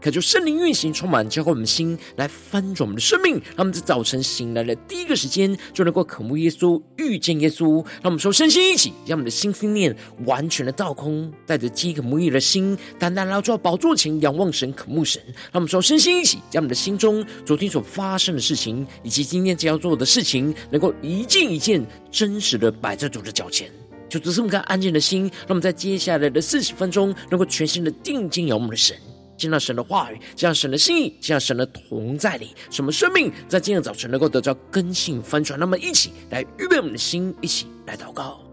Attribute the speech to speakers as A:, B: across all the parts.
A: 渴求圣灵运行，充满教会我们的心，来翻转我们的生命。让我们在早晨醒来的第一个时间，就能够渴慕耶稣、遇见耶稣。让我们说，身心一起，让我们的心思念完全的倒空，带着饥渴慕义的心，单单来到宝座前仰望神、渴慕神。让我们说，身心一起，将我们的心中昨天所发生的事情，以及今天将要做的事情，能够一件一件真实的摆在主的脚前。就只是我们看安静的心，让我们在接下来的四十分钟，能够全心的定睛仰望的神。见到神的话语，见到神的心意，见到神的同在里，什么生命在今天早晨能够得到更新翻转？那么，一起来预备我们的心，一起来祷告。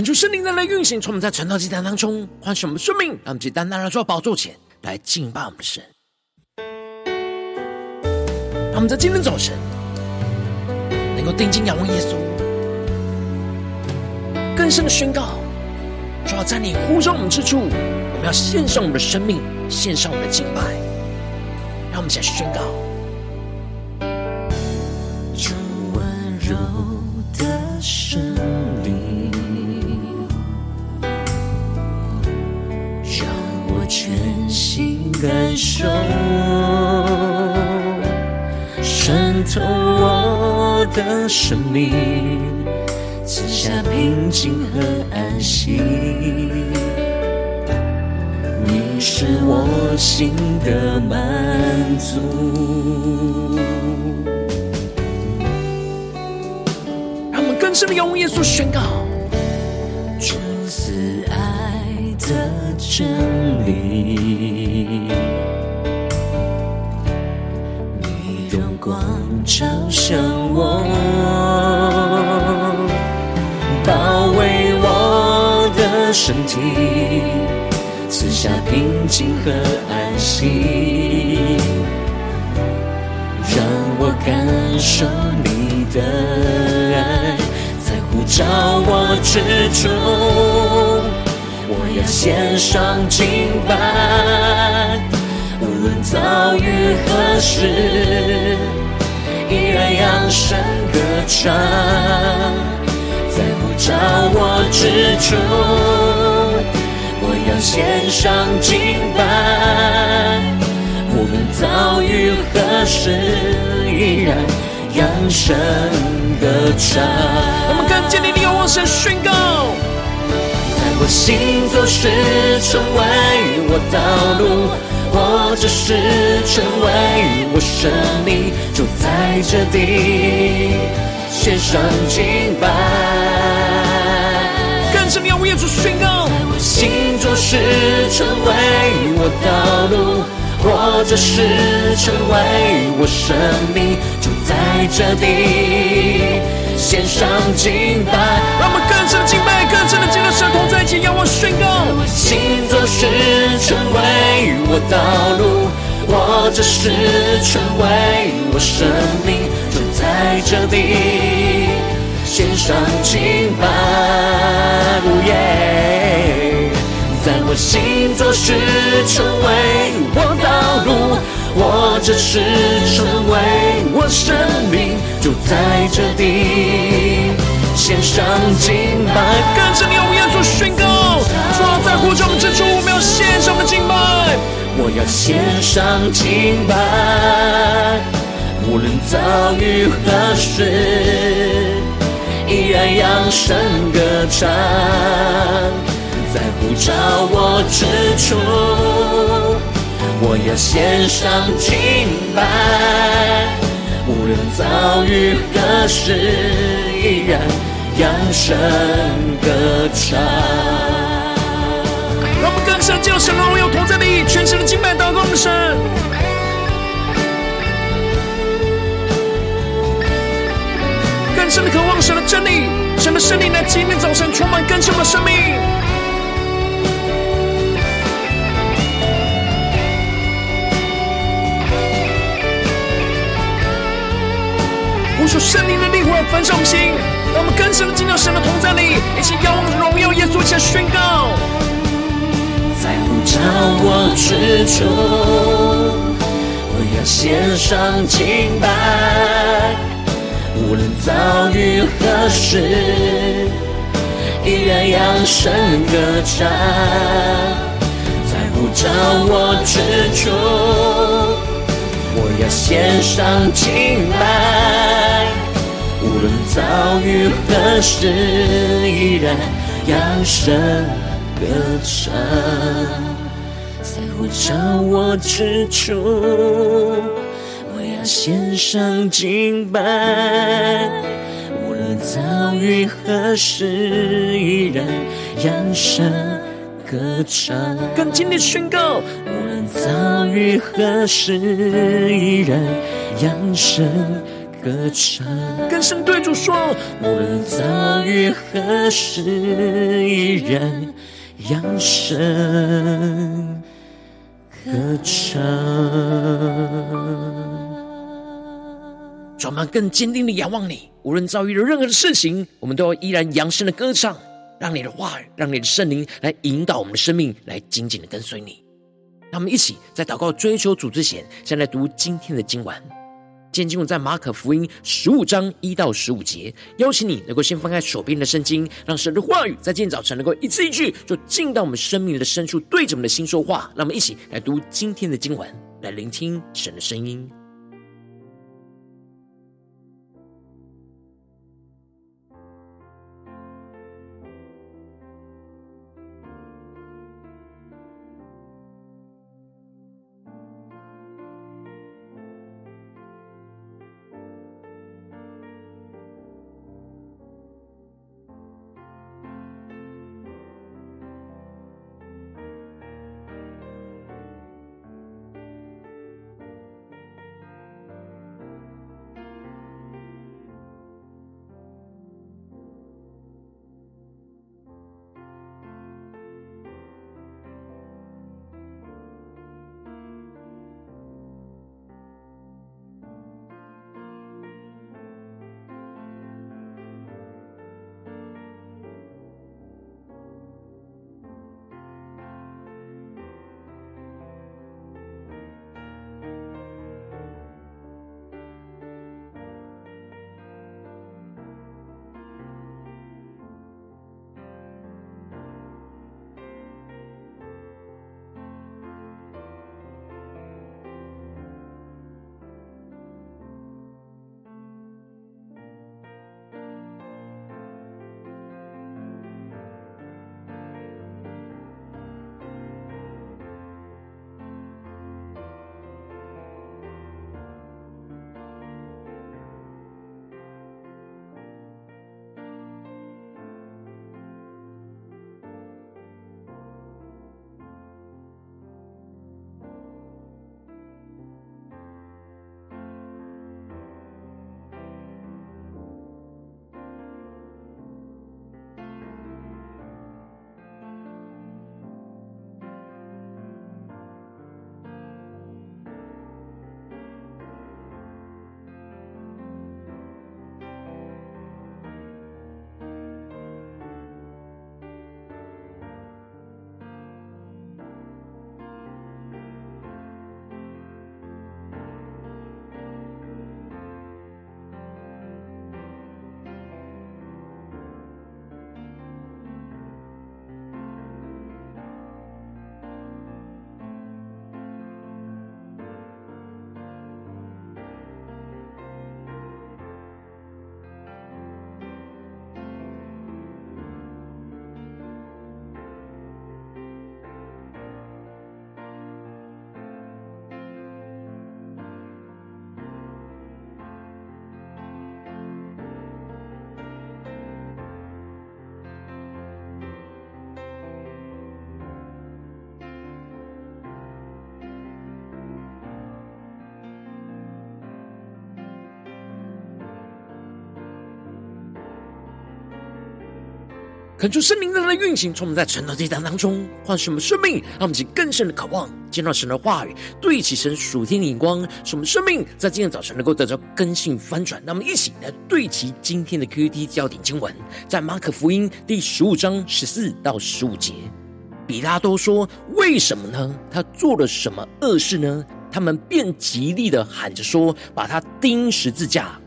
A: 恳求圣灵的来运行，从我们在晨祷祭坛当中唤醒我们的生命，让我们单单来到宝座前来敬拜我们的神。让我们在今天早晨能够定睛仰望耶稣，更深的宣告：主要在你呼召我们之处，我们要献上我们的生命，献上我们的敬拜。让我们一起来宣告。
B: 感受渗透我的生命，赐下平静和安息。你是我心的满足。
A: 让我们更深的仰望耶稣，宣告
B: 出自爱的真理。你荣光照向我，包围我的身体，赐下平静和安息，让我感受你的爱，在呼召我之中，我要献上敬拜，无论遭遇何时。依然扬声歌唱，在呼召我之处，我要献上敬拜。无论遭遇何事，依然扬声歌唱。
A: 我们更坚定地仰望神宣告，
B: 我行走是，成为我道路。或者是成为我生命，就在这地献上敬拜。
A: 更深的仰望耶稣宣告，
B: 在我行走是成为我道路，或者是成为我生命，就在这地献上敬拜。
A: 让我们更深的敬拜，更深的敬拜，神同在一起，仰望宣告。
B: 行走是成为我道路，或者是成为我生命，就在这里献上敬拜。耶，在我心做事成为我道路，或者是成为我生命，就在这里献上敬拜。
A: 跟着你，我们要做宣告，说在呼召我们之初，我们要献上的敬拜。
B: 我要献上敬拜，无论遭遇何事，依然扬声歌唱，在呼召我之处。我要献上敬拜，无论遭遇何事，依然扬声歌唱。
A: 让我们更深进入神的荣耀同在里，全神的敬拜祷告我们神，更深的渴望神的真理，神的圣灵在今天早晨充满更新我们的生命。求圣灵的力火焚烧我们心，让我们更深的进入神的同在里，一起仰望荣耀耶稣，一起宣告。
B: 召我之处，我要献上敬拜，无论遭遇何事，依然扬声歌唱。在呼召我之处，我要献上敬拜，遭遇何事，依然扬声歌唱。呼召我之处，我要献上敬拜。无论遭遇何事，依然扬声歌唱。
A: 更坚定宣告，
B: 无论遭遇何事，依然扬声歌唱。
A: 更深对主说，
B: 无论遭遇何事，依然扬声。歌唱，
A: 让我们更坚定的仰望你。无论遭遇了任何的事情，我们都要依然扬声的歌唱，让你的话，让你的圣灵来引导我们的生命，来紧紧的跟随你。让我们一起在祷告追求主之前，先来读今天的经文。今天经文在马可福音十五章一到十五节，邀请你能够先翻开手边的圣经，让神的话语在今天早晨能够一字一句，就进到我们生命的深处，对着我们的心说话。让我们一起来读今天的经文，来聆听神的声音。恳求圣灵的运行，从我们在晨祷祭坛当中换什么生命，让我们去更深的渴望见到神的话语，对齐神属天的眼光，使我们生命在今天早晨能够得到更新翻转。那么一起来对齐今天的 Q T 焦点经文，在马可福音第十五章十四到十五节。比拉多说：“为什么呢？他做了什么恶事呢？”他们便极力的喊着说：“把他钉十字架。”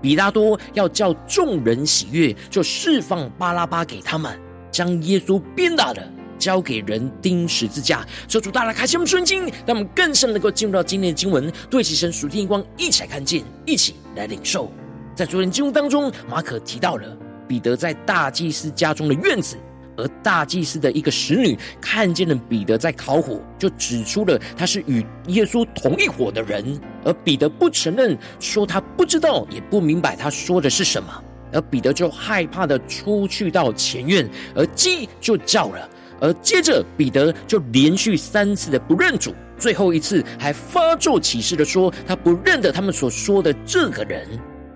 A: 比拉多要叫众人喜悦，就释放巴拉巴给他们，将耶稣鞭打的交给人钉十字架。求主大大开心我们的眼睛，让我们更深能够进入到今天的经文，对其神属天光，一起来看见，一起来领受。在昨天经文当中，马可提到了彼得在大祭司家中的院子。而大祭司的一个使女看见了彼得在烤火，就指出了他是与耶稣同一伙的人。而彼得不承认，说他不知道，也不明白他说的是什么。而彼得就害怕的出去到前院，而鸡就叫了。而接着彼得就连续三次的不认主，最后一次还发咒起誓的说他不认得他们所说的这个人。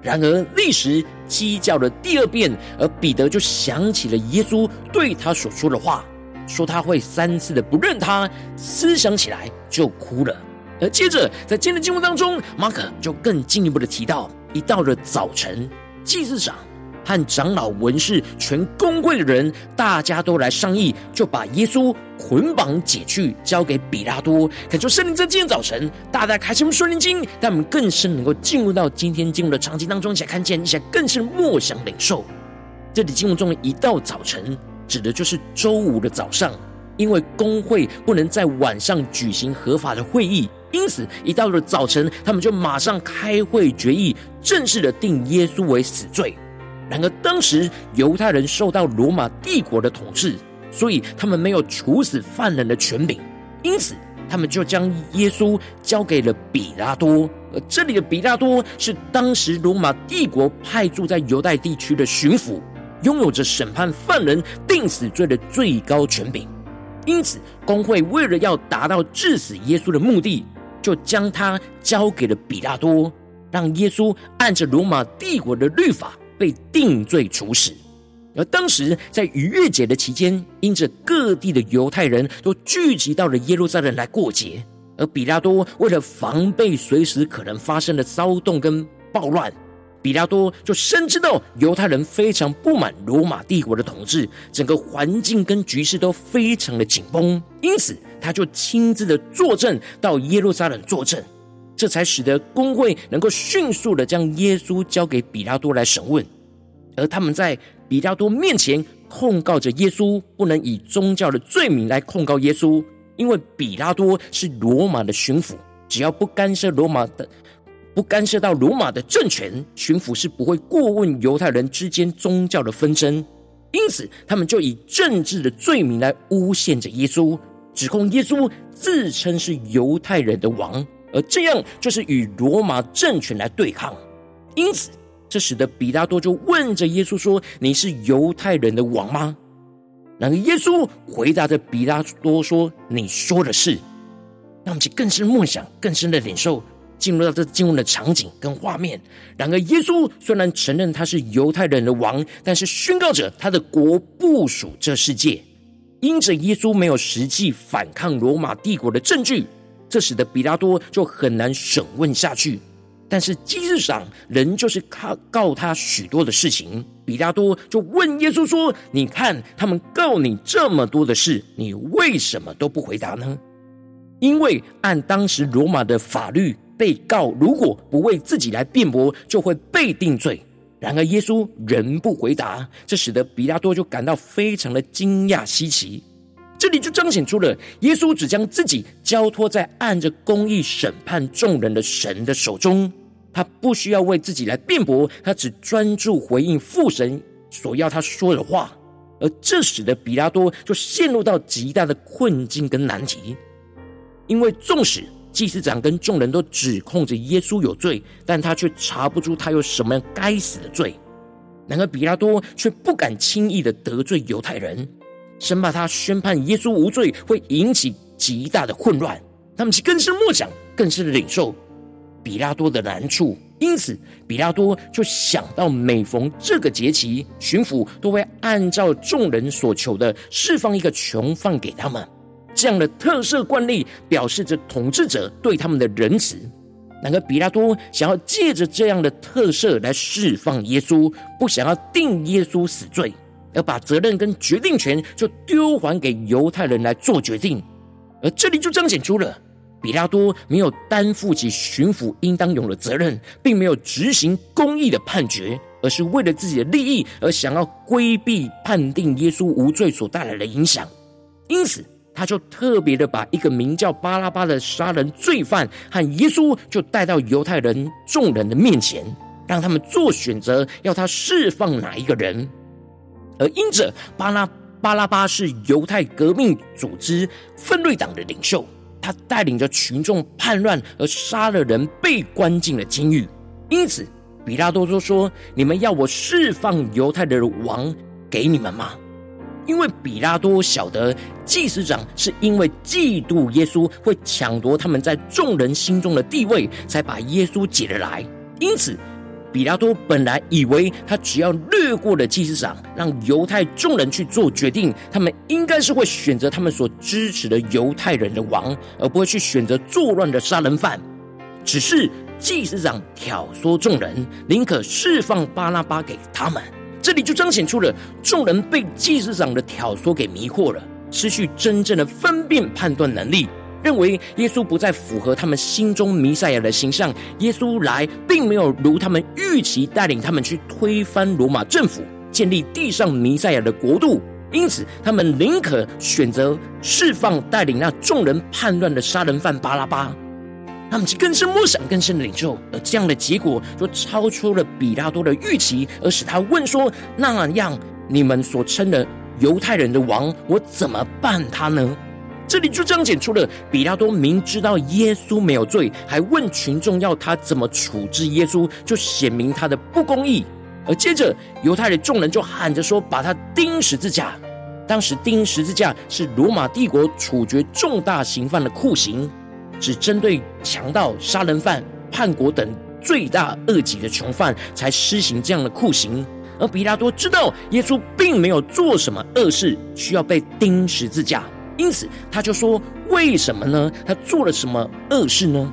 A: 然而，立时鸡叫了第二遍，而彼得就想起了耶稣对他所说的话，说他会三次的不认他，思想起来就哭了。而接着，在今天的经文当中，马可就更进一步的提到，一到了早晨，祭司长。和长老、文士、全公会的人，大家都来商议，就把耶稣捆绑解去，交给比拉多。恳求圣灵在今天早晨，大大开启我们属灵经，让我们更深能够进入到今天经文的场景当中，一起来看见，一起来更深默想领受。这里经文中的一到早晨，指的就是周五的早上，因为公会不能在晚上举行合法的会议，因此一到了早晨，他们就马上开会决议，正式的定耶稣为死罪。然而，当时犹太人受到罗马帝国的统治，所以他们没有处死犯人的权柄，因此他们就将耶稣交给了比拉多。而这里的比拉多是当时罗马帝国派驻在犹太地区的巡抚，拥有着审判犯人定死罪的最高权柄。因此，公会为了要达到治死耶稣的目的，就将他交给了比拉多，让耶稣按着罗马帝国的律法。被定罪处死，而当时在逾越节的期间，因着各地的犹太人都聚集到了耶路撒冷来过节，而比拉多为了防备随时可能发生的骚动跟暴乱，比拉多就深知道犹太人非常不满罗马帝国的统治，整个环境跟局势都非常的紧绷，因此他就亲自的坐镇到耶路撒冷坐镇。这才使得公会能够迅速的将耶稣交给比拉多来审问，而他们在比拉多面前控告着耶稣，不能以宗教的罪名来控告耶稣，因为比拉多是罗马的巡抚，只要不干涉罗马的，不干涉到罗马的政权，巡抚是不会过问犹太人之间宗教的纷争，因此他们就以政治的罪名来诬陷着耶稣，指控耶稣自称是犹太人的王。而这样就是与罗马政权来对抗，因此这使得比拉多就问着耶稣说：“你是犹太人的王吗？”然而耶稣回答着比拉多说：“你说的是。”让我们更深梦想、更深的领受，进入到这经文的场景跟画面。然而耶稣虽然承认他是犹太人的王，但是宣告着他的国不属这世界，因着耶稣没有实际反抗罗马帝国的证据。这使得比拉多就很难审问下去，但是祭司长仍就是告告他许多的事情。比拉多就问耶稣说：“你看他们告你这么多的事，你为什么都不回答呢？”因为按当时罗马的法律，被告如果不为自己来辩驳，就会被定罪。然而耶稣仍不回答，这使得比拉多就感到非常的惊讶稀奇。这里就彰显出了耶稣只将自己交托在按着公义审判众人的神的手中，他不需要为自己来辩驳，他只专注回应父神所要他说的话，而这使得比拉多就陷入到极大的困境跟难题，因为纵使祭司长跟众人都指控着耶稣有罪，但他却查不出他有什么该死的罪，然而比拉多却不敢轻易的得罪犹太人。生怕他宣判耶稣无罪会引起极大的混乱，他们去更深默想，更是领受比拉多的难处，因此，比拉多就想到，每逢这个节期，巡抚都会按照众人所求的释放一个囚犯给他们。这样的特赦惯例，表示着统治者对他们的仁慈。然而，比拉多想要借着这样的特色来释放耶稣，不想要定耶稣死罪，而把责任跟决定权就丢还给犹太人来做决定。而这里就彰显出了。比拉多没有担负起巡抚应当有的责任，并没有执行公义的判决，而是为了自己的利益而想要规避判定耶稣无罪所带来的影响。因此，他就特别的把一个名叫巴拉巴的杀人罪犯和耶稣就带到犹太人众人的面前，让他们做选择，要他释放哪一个人。而因着巴拉巴拉巴是犹太革命组织奋锐党的领袖。他带领着群众叛乱而杀了人，被关进了监狱。因此，比拉多就说：“你们要我释放犹太的王给你们吗？”因为比拉多晓得祭司长是因为嫉妒耶稣会抢夺他们在众人心中的地位，才把耶稣解了来。因此。比拉多本来以为他只要略过了祭司长，让犹太众人去做决定，他们应该是会选择他们所支持的犹太人的王，而不会去选择作乱的杀人犯。只是祭司长挑唆众人，宁可释放巴拉巴给他们。这里就彰显出了众人被祭司长的挑唆给迷惑了，失去真正的分辨判断能力。认为耶稣不再符合他们心中弥赛亚的形象，耶稣来并没有如他们预期带领他们去推翻罗马政府，建立地上弥赛亚的国度，因此他们宁可选择释放带领那众人叛乱的杀人犯巴拉巴，他们就更深默想、更深的领受，而这样的结果就超出了比拉多的预期，而使他问说：“那样你们所称的犹太人的王，我怎么办他呢？”这里就彰显出了比拉多明知道耶稣没有罪，还问群众要他怎么处置耶稣，就显明他的不公义。而接着犹太的众人就喊着说：“把他钉十字架。”当时钉十字架是罗马帝国处决重大刑犯的酷刑，只针对强盗、杀人犯、叛国等罪大恶极的囚犯才施行这样的酷刑。而比拉多知道耶稣并没有做什么恶事，需要被钉十字架。因此，他就说：“为什么呢？他做了什么恶事呢？”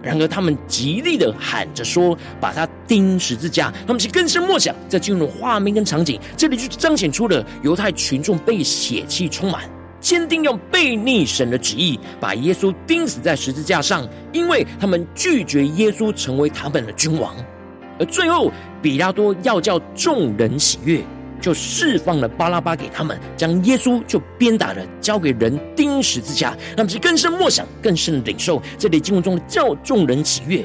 A: 然而，他们极力的喊着说：“把他钉十字架。”他们是更深默想，在进入画面跟场景，这里就彰显出了犹太群众被血气充满，坚定要背逆神的旨意，把耶稣钉死在十字架上，因为他们拒绝耶稣成为他们的君王。而最后，比拉多要叫众人喜悦。就释放了巴拉巴给他们，将耶稣就鞭打了，交给人钉十字架。让他们更深默想，更深的领受这里经文中的叫众人喜悦，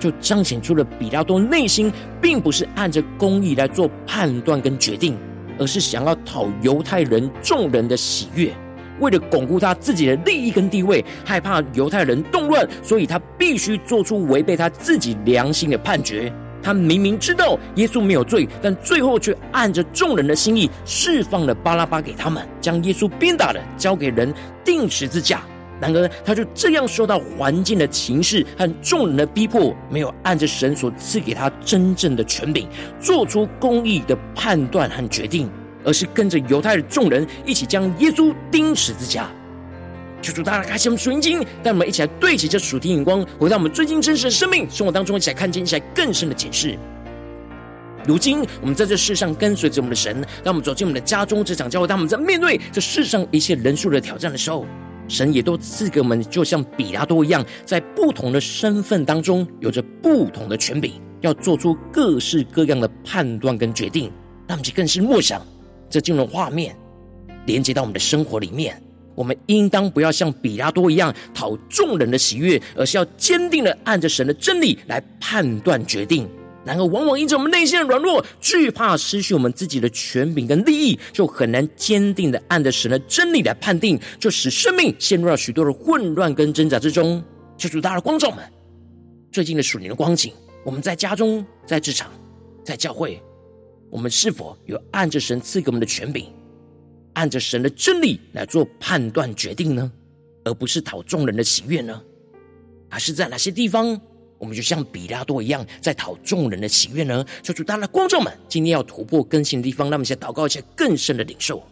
A: 就彰显出了比拉多内心并不是按着公义来做判断跟决定，而是想要讨犹太人众人的喜悦，为了巩固他自己的利益跟地位，害怕犹太人动乱，所以他必须做出违背他自己良心的判决。他明明知道耶稣没有罪，但最后却按着众人的心意释放了巴拉巴给他们，将耶稣鞭打了，交给人钉十字架。然而，他就这样受到环境的情势和众人的逼迫，没有按着神所赐给他真正的权柄，做出公义的判断和决定，而是跟着犹太的众人一起将耶稣钉十字架。求主大大开启我们属灵经，让我们一起来对齐这属天眼光，回到我们最近真实的生命生活当中，一起来看见，一起来更深的解释。如今我们在这世上跟随着我们的神，当我们走进我们的家中、职场、教会，当我们在面对这世上一切人数的挑战的时候，神也都赐给我们，就像比拉多一样，在不同的身份当中，有着不同的权柄，要做出各式各样的判断跟决定。让我们去更是默想这进入画面，连接到我们的生活里面。我们应当不要像比拉多一样讨众人的喜悦，而是要坚定的按着神的真理来判断决定。然而，往往因着我们内心的软弱，惧怕失去我们自己的权柄跟利益，就很难坚定的按着神的真理来判定，就使生命陷入了许多的混乱跟挣扎之中。求主，大的光照们，最近的属灵的光景，我们在家中、在职场、在教会，我们是否有按着神赐给我们的权柄？按着神的真理来做判断决定呢，而不是讨众人的喜悦呢？还是在哪些地方，我们就像比拉多一样，在讨众人的喜悦呢？求主，大家的观众们，今天要突破更新的地方，让我们先祷告一下更深的领受。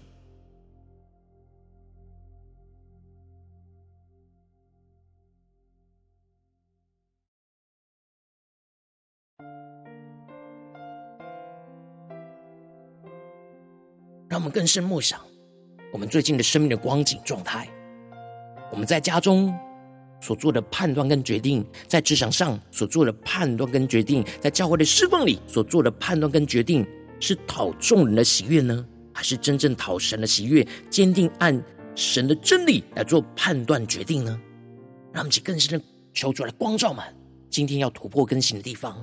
A: 让我们更深默想，我们最近的生命的光景状态。我们在家中所做的判断跟决定，在职场上所做的判断跟决定，在教会的侍奉里所做的判断跟决定，是讨众人的喜悦呢，还是真正讨神的喜悦？坚定按神的真理来做判断决定呢？让我们去更深的求主来光照们，今天要突破更新的地方。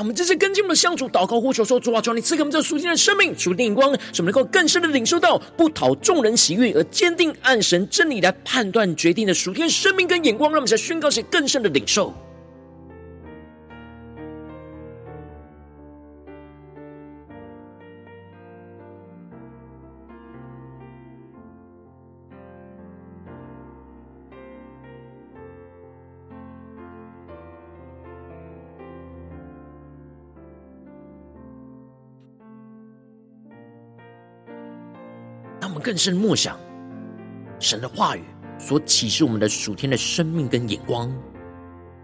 A: 我们这次跟进我们的相处祷告呼求说：主啊，求你赐给我们这属天的生命、属天眼光，使我们能够更深的领受到不讨众人喜悦而坚定按神真理来判断决定的属天生命跟眼光，让我们在宣告些更深的领受。更深默想神的话语所启示我们的属天的生命跟眼光，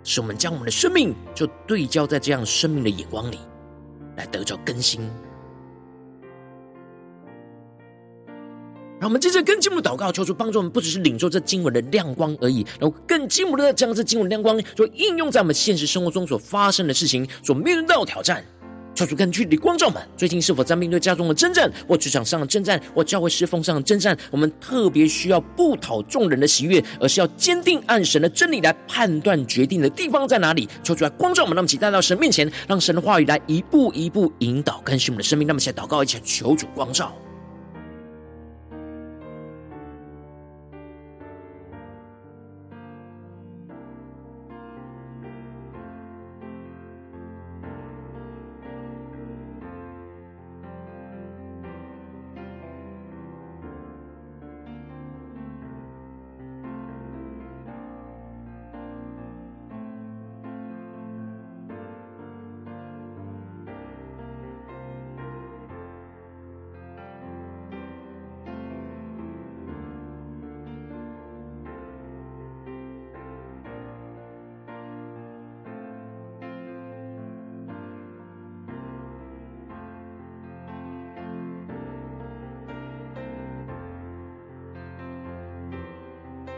A: 使我们将我们的生命就对焦在这样生命的眼光里，来得着更新。让我们接着更进一步祷告，求主帮助我们，不只是领受这经文的亮光而已，然后更进一步的将这经文亮光，就应用在我们现实生活中所发生的事情，所面对到挑战。求主更具体的光照们，最近是否在面对家中的征战，或职场上的征战，或教会侍奉上的征战？我们特别需要不讨众人的喜悦，而是要坚定按神的真理来判断决定的地方在哪里？求主来光照我们，让我们一起带到神面前，让神的话语来一步一步引导更新我们的生命。那么，现在祷告一起，求主光照。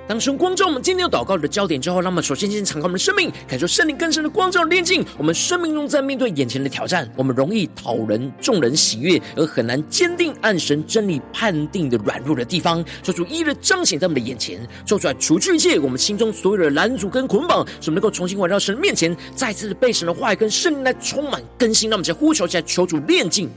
A: 当神光照我们今天要祷告的焦点之后，让我们首先先敞开我们的生命，感受圣灵更深的光照的炼净我们生命中，在面对眼前的挑战，我们容易讨人众人喜悦，而很难坚定按神真理判定的软弱的地方，求主一一的彰显在我们的眼前，做出来除去一切我们心中所有的拦阻跟捆绑，使我们能够重新回到神面前，再次被神的话语跟圣灵来充满更新。让我们再呼求起来，求主炼净。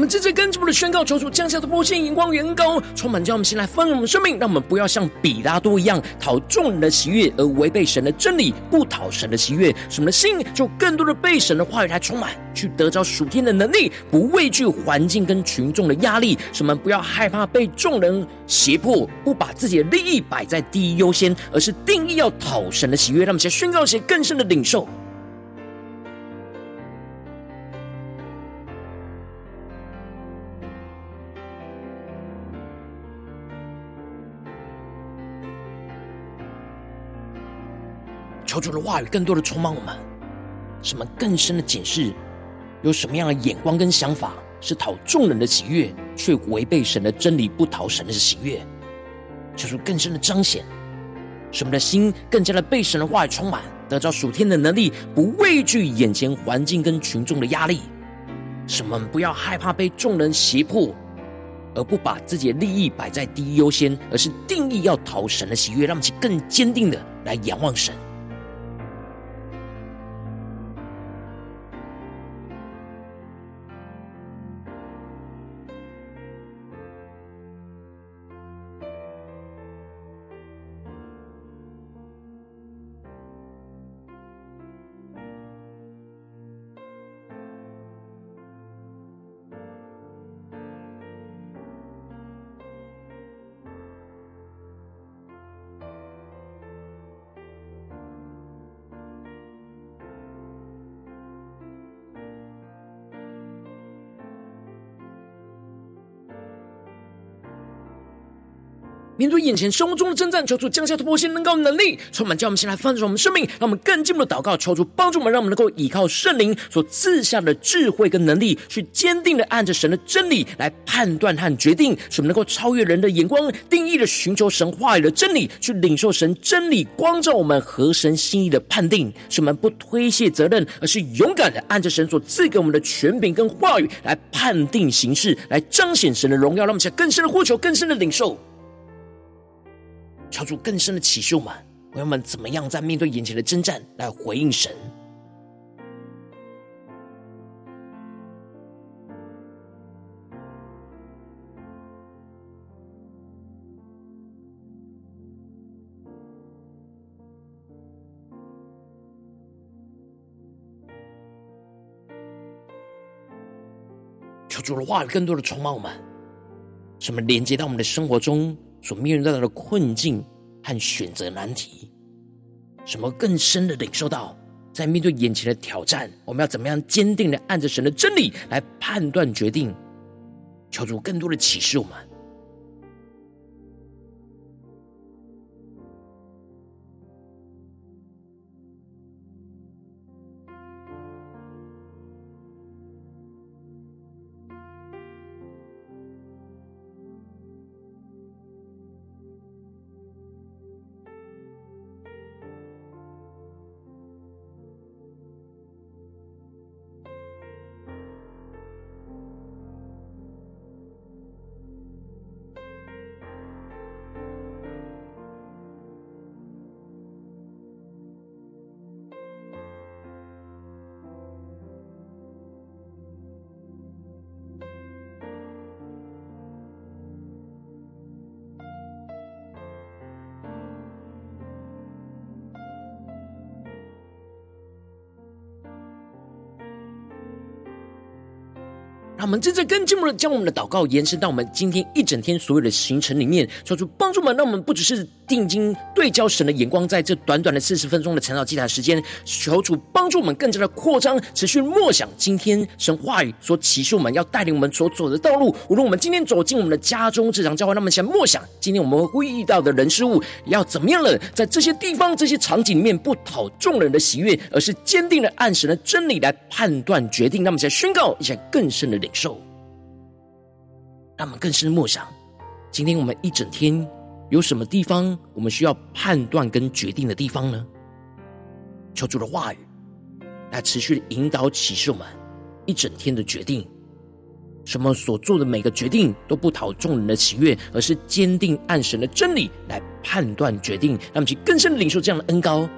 A: 我们直接跟主的宣告，求主降下的波线荧光远高，充满将我们心来丰我们生命，让我们不要像比拉多一样讨众人的喜悦而违背神的真理，不讨神的喜悦。使我们的心就更多的被神的话语来充满，去得着属天的能力，不畏惧环境跟群众的压力。使我们不要害怕被众人胁迫，不把自己的利益摆在第一优先，而是定义要讨神的喜悦。让我们先宣告一些更深的领受。求主的话语更多的充满我们，什么更深的检视，有什么样的眼光跟想法是讨众人的喜悦，却违背神的真理，不讨神的喜悦。求主更深的彰显，使我们的心更加的被神的话语充满，得到属天的能力，不畏惧眼前环境跟群众的压力。使我们不要害怕被众人胁迫，而不把自己的利益摆在第一优先，而是定义要讨神的喜悦，让其更坚定的来仰望神。面对眼前生活中的征战，求主降下突破性能高的能力，充满叫我们先来翻转我们生命，让我们更进一步的祷告，求主帮助我们，让我们能够依靠圣灵所赐下的智慧跟能力，去坚定的按着神的真理来判断和决定，使我们能够超越人的眼光，定义的寻求神话语的真理，去领受神真理光照我们合神心意的判定，使我们不推卸责任，而是勇敢的按着神所赐给我们的权柄跟话语来判定形势，来彰显神的荣耀，让我们在更深的呼求，更深的领受。求主更深的启示我们，我们怎么样在面对眼前的征战来回应神？求主的话语更多的充满我们，什么连接到我们的生活中？所面临到的困境和选择难题，什么更深的领受到，在面对眼前的挑战，我们要怎么样坚定的按着神的真理来判断决定，求主更多的启示我们。让我们真正更进一步的将我们的祷告延伸到我们今天一整天所有的行程里面，说出帮助们，让我们不只是定睛对焦神的眼光，在这短短的四十分钟的晨祷祭坛时间，求主帮助我们更加的扩张，持续默想今天神话语所启示我们要带领我们所走的道路。无论我们今天走进我们的家中这场教会，那么想默想今天我们会遇到的人事物要怎么样了，在这些地方这些场景里面，不讨众人的喜悦，而是坚定的按神的真理来判断决定。那么想宣告一下更深的领受，让我们更深的默想，今天我们一整天有什么地方我们需要判断跟决定的地方呢？求主的话语来持续的引导启示我们一整天的决定，什么所做的每个决定都不讨众人的喜悦，而是坚定按神的真理来判断决定，让我们去更深的领受这样的恩高。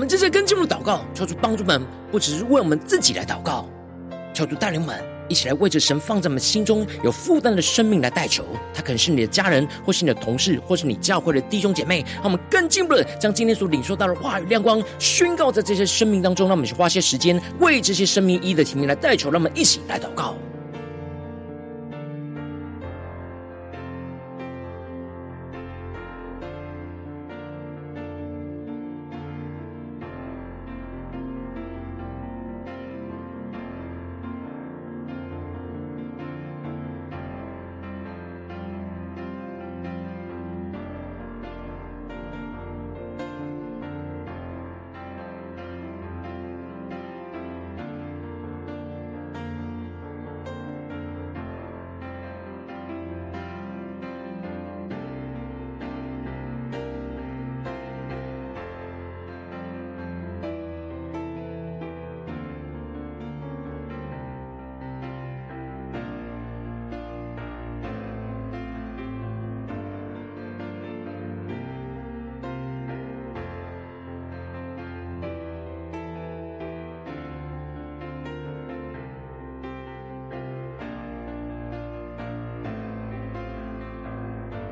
A: 我们这次跟进入祷告，求主帮助们，不只是为我们自己来祷告，求主带领们一起来为着神放在我们心中有负担的生命来代求。他可能是你的家人，或是你的同事，或是你教会的弟兄姐妹。让我们更进一步的将今天所领受到的话语亮光宣告在这些生命当中。让我们去花些时间为这些生命一一的提名来代求。让我们一起来祷告。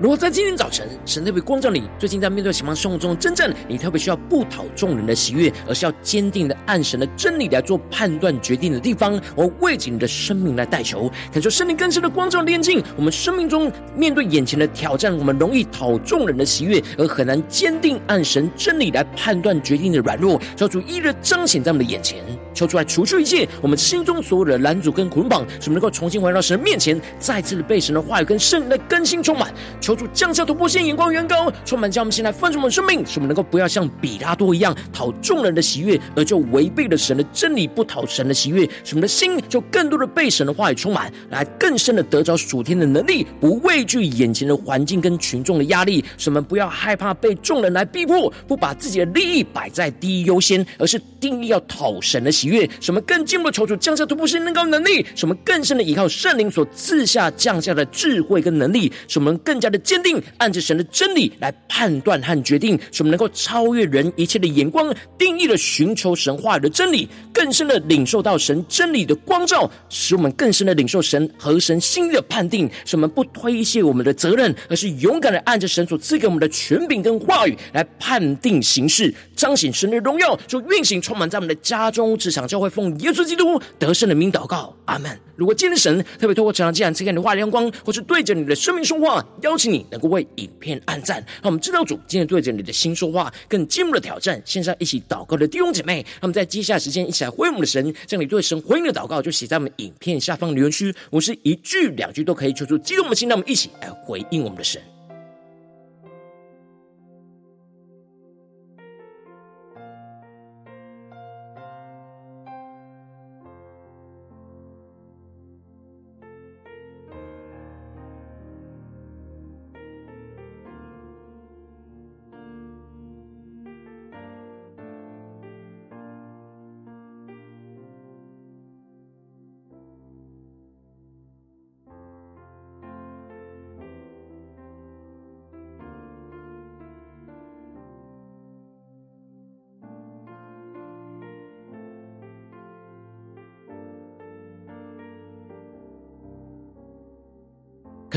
A: 如果在今天早晨，神特别光照你，最近在面对什么生活中的征战，你特别需要不讨众人的喜悦，而是要坚定的按神的真理来做判断决定的地方，我为着你的生命来代求，感受圣灵更深的光照炼净。我们生命中面对眼前的挑战，我们容易讨众人的喜悦，而很难坚定按神真理来判断决定的软弱，求主一日彰显在我们的眼前，求出来除去一切我们心中所有的拦阻跟捆绑，使我们能够重新回到神的面前，再次的被神的话语跟圣灵的更新充满。求主降下突破线，眼光远高，充满将我们现在丰盛的生命，使我们能够不要像比拉多一样讨众人的喜悦，而就违背了神的真理，不讨神的喜悦。使我们的心就更多的被神的话语充满，来更深的得着属天的能力，不畏惧眼前的环境跟群众的压力。使我们不要害怕被众人来逼迫，不把自己的利益摆在第一优先，而是定义要讨神的喜悦。使我们更进一步的求主降下突破性，能高能力，使我们更深的依靠圣灵所赐下降下的智慧跟能力，使我们更加的坚定。按着神的真理来判断和决定，使我们能够超越人一切的眼光，定义了寻求神话语的真理，更深的领受到神真理的光照，使我们更深的领受神和神心意的判定，使我们不推卸我们的责任，而是勇敢的按着神所赐给我们的权柄跟话语来判定形势，彰显神的荣耀，就运行充满在我们的家中、市场、教会，奉耶稣基督得胜的名祷告，阿门。如果今天神特别透过这场，既然赐给你的话语亮光，或是对着你的生命说话，邀请你能够为影片按赞，让我们知道主今天对着你的心说话，更进一步的挑战。线上一起祷告的弟兄姐妹，让我们在接下来时间一起来回应我们的神。将你对神回应的祷告，就写在我们影片下方留言区。我是一句两句都可以求助激动的心，让我们一起来回应我们的神。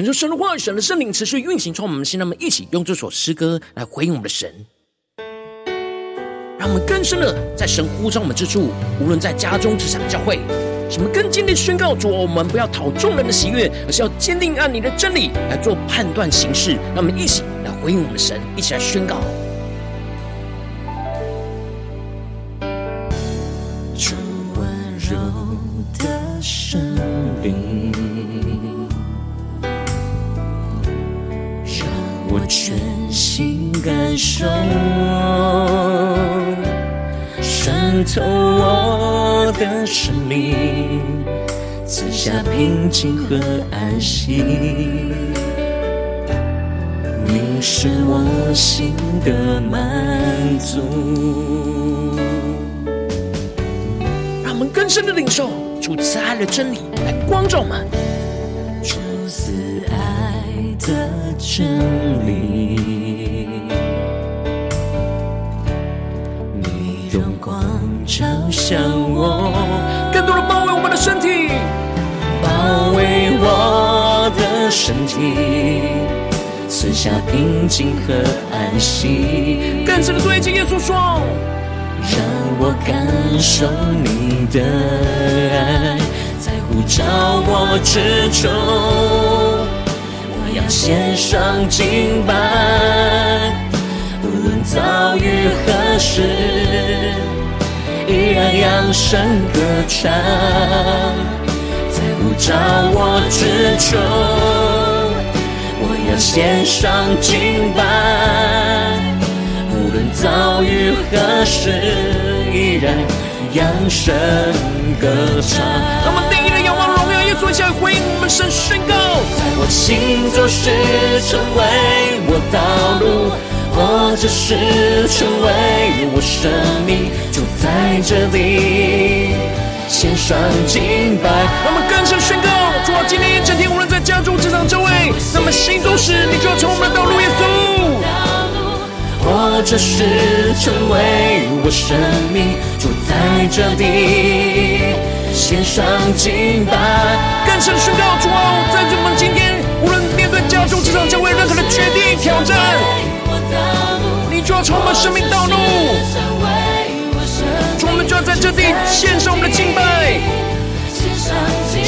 A: 恳求神的话语，神的圣灵持续运行，从我们心，让我们一起用这首诗歌来回应我们的神，让我们更深的在神呼召我们之处，无论在家中、职场、教会，什么更坚定宣告：主，我们不要讨众人的喜悦，而是要坚定按你的真理来做判断行事。让我们一起来回应我们的神，一起来宣告。
B: 平静和安息。你是我心的满足。
A: 让我们更深的领受主慈爱的真理，来光照我们。
B: 主慈爱的。真理，你向我，
A: 身
B: 体，赐下平静和安息。
A: 更深的对敬耶稣说，
B: 让我感受你的爱，在呼召我之中，我要献上敬拜。无论遭遇何事，依然扬声歌唱，在呼召我之中，要献上敬拜。无论遭遇何时，依然扬声歌唱。
A: 让我们定义的仰望荣耀耶稣，向回应我们神宣告，
B: 在我心做事成为我道路。或者是成为我生命，就在这里献上敬拜。
A: 家中、职场、周围，那么心中时，你就要成为我们的道路，耶稣。
B: 或者是成为我生命，就在这里献上敬拜。
A: 更深宣告：主啊，在我们今天，无论面对家中、职场、周围任何的决定、挑战。你就要从我们生命道路，我们就要在这地献上我们的敬拜，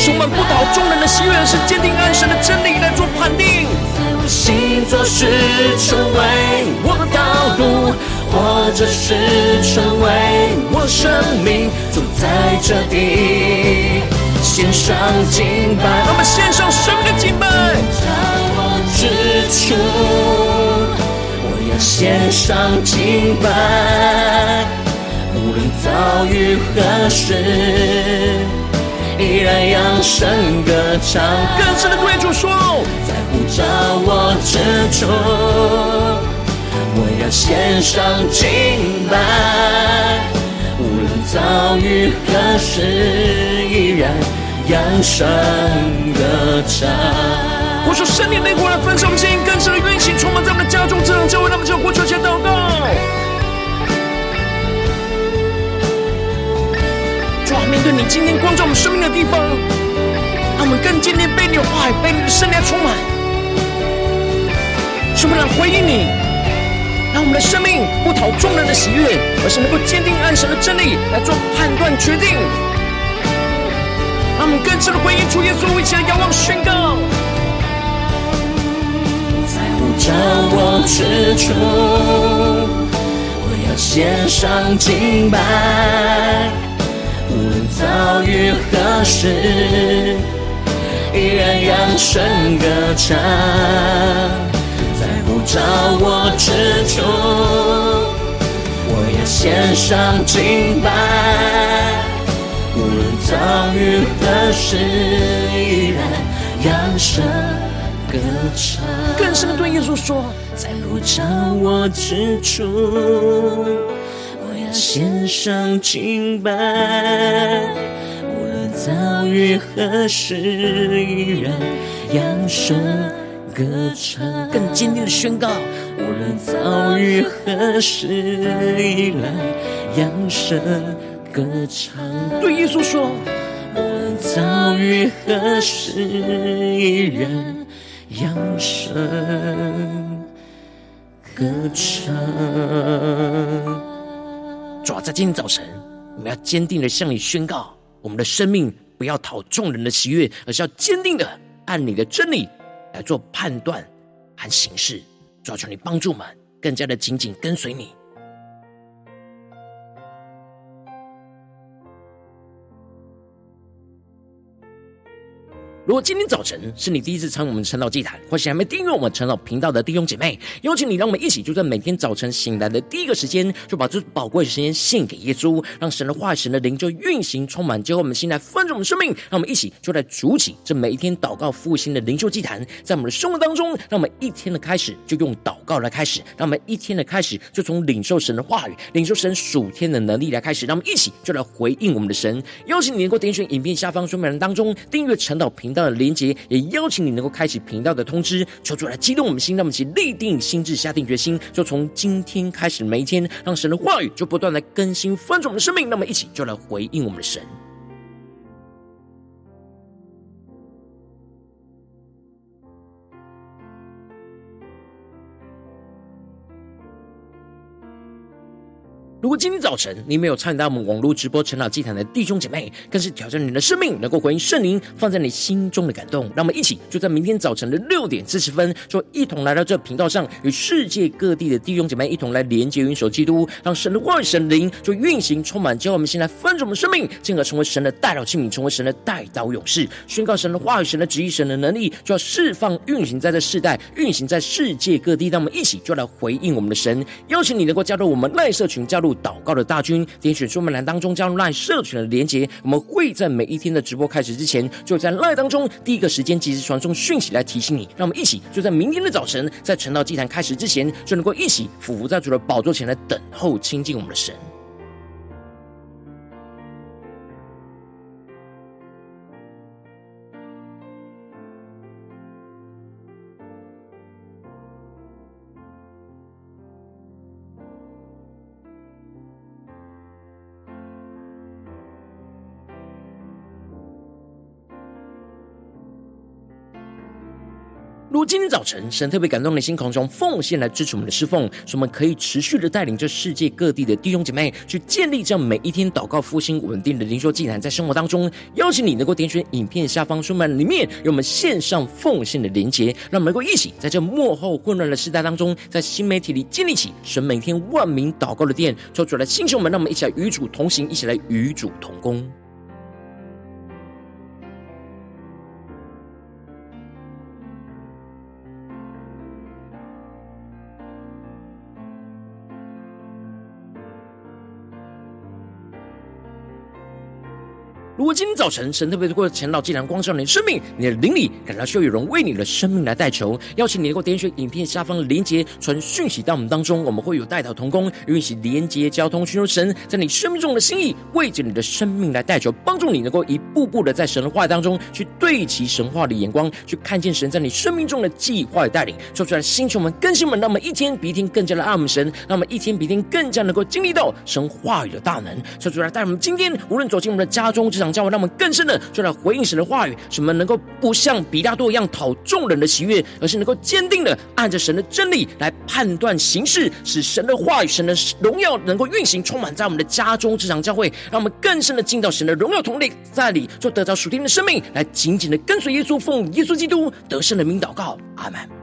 A: 使我们不讨众人的喜悦，是坚定安神的真理来做判定。
B: 在我心做是成为我道路，或者是成为我生命，就在这地献上敬拜。
A: 让我们献上生命的敬拜，
B: 在我之处。献上敬拜，无论遭遇何事，依然扬声歌唱。
A: 更深的对主说，
B: 在呼召我之中，我要献上敬拜，无论遭遇何事，依然扬声歌唱。
A: 我说圣灵内火来焚烧我们心，更深的运行，充满在我们的家中，这样教会，让我们就呼求、前祷告。今天光照我们生命的地方，让我们更坚定被你的话语、被你的圣灵充满，使我们来回应你，让我们的生命不讨众人的喜悦，而是能够坚定按神的真理来做判断决定。让我们更深的回应主耶稣，一起来仰望宣告。
B: 召我之处，我要献上敬拜。遭遇何事，依然扬声歌唱。在呼召我之处，我要献上敬拜。无论遭遇何事，依然扬声。歌唱，
A: 更深的对耶稣说，
B: 在呼召我之处，献上敬拜。无论遭遇何时，依然扬声歌唱。
A: 更坚定的宣告，
B: 无论遭遇何时，依然扬声歌唱。
A: 对耶稣说，
B: 无论遭遇何时，依然。扬声歌唱。
A: 主啊，在今天早晨，我们要坚定的向你宣告：我们的生命不要讨众人的喜悦，而是要坚定的按你的真理来做判断和行事。主要，求你帮助我们，更加的紧紧跟随你。如果今天早晨是你第一次参与我们晨祷祭坛，或是还没订阅我们晨祷频道的弟兄姐妹，邀请你，让我们一起就在每天早晨醒来的第一个时间，就把这宝贵的时间献给耶稣，让神的话语、神的灵就运行充满，结合我们心来丰盛我们生命。让我们一起就来筑起这每一天祷告复兴的灵修祭坛，在我们的生活当中，让我们一天的开始就用祷告来开始，让我们一天的开始就从领受神的话语、领受神属天的能力来开始，让我们一起就来回应我们的神。邀请你能够点选影片下方说明栏当中订阅晨祷频道。道的连接，也邀请你能够开启频道的通知，求主来激动我们心，让我们一起立定心智，下定决心，就从今天开始每一天，让神的话语就不断来更新翻转我们的生命。那么一起就来回应我们的神。如果今天早晨你没有参与到我们网络直播晨祷祭坛的弟兄姐妹，更是挑战你的生命，能够回应圣灵放在你心中的感动。让我们一起就在明天早晨的六点四十分，就一同来到这频道上，与世界各地的弟兄姐妹一同来连接、云手基督，让神的话语、神灵就运行、充满，教我们先来翻转我们生命，进而成为神的代祷器皿，成为神的代祷勇士，宣告神的话语、神的旨意、神的能力，就要释放、运行在这世代，运行在世界各地。让我们一起就来回应我们的神，邀请你能够加入我们赖社群，加入。祷告的大军，点选说明栏当中加入 LINE 社群的连结，我们会在每一天的直播开始之前，就在 LINE 当中第一个时间及时传送讯息来提醒你。让我们一起就在明天的早晨，在晨道祭坛开始之前，就能够一起俯伏在主的宝座前来等候亲近我们的神。如今天早晨神特别感动的心，空中奉献来支持我们的侍奉，使我们可以持续的带领这世界各地的弟兄姐妹去建立这样每一天祷告复兴稳定的灵修祭坛，在生活当中邀请你能够点选影片下方说明里面有我们线上奉献的连结，让我们能够一起在这幕后混乱的时代当中，在新媒体里建立起神每天万名祷告的殿，抽出来星球们，让我们一起来与主同行，一起来与主同工。如果今天早晨神特别透过晨祷祭坛光照你的生命，你的灵里感到需要有人为你的生命来代求，邀请你能够点选影片下方的连结，传讯息到我们当中，我们会有代祷同工，与你连结交通，寻求神在你生命中的心意，为着你的生命来代求，帮助你能够一步步的在神的话当中去对齐神话的眼光，去看见神在你生命中的计划与带领，说出来星球们更新们，让我们一天比一天更加的爱我们神，让我们一天比一天更加能够经历到神话语的大能，说出来带我们今天无论走进我们的家中这场教会，让我们更深的就来回应神的话语，使我们能够不像比拉多一样讨众人的喜悦，而是能够坚定的按着神的真理来判断行事，使神的话语、神的荣耀能够运行，充满在我们的家中这场教会，让我们更深的进到神的荣耀同在在里，就得到属天的生命，来紧紧的跟随耶稣，奉耶稣基督得胜的名祷告，阿门。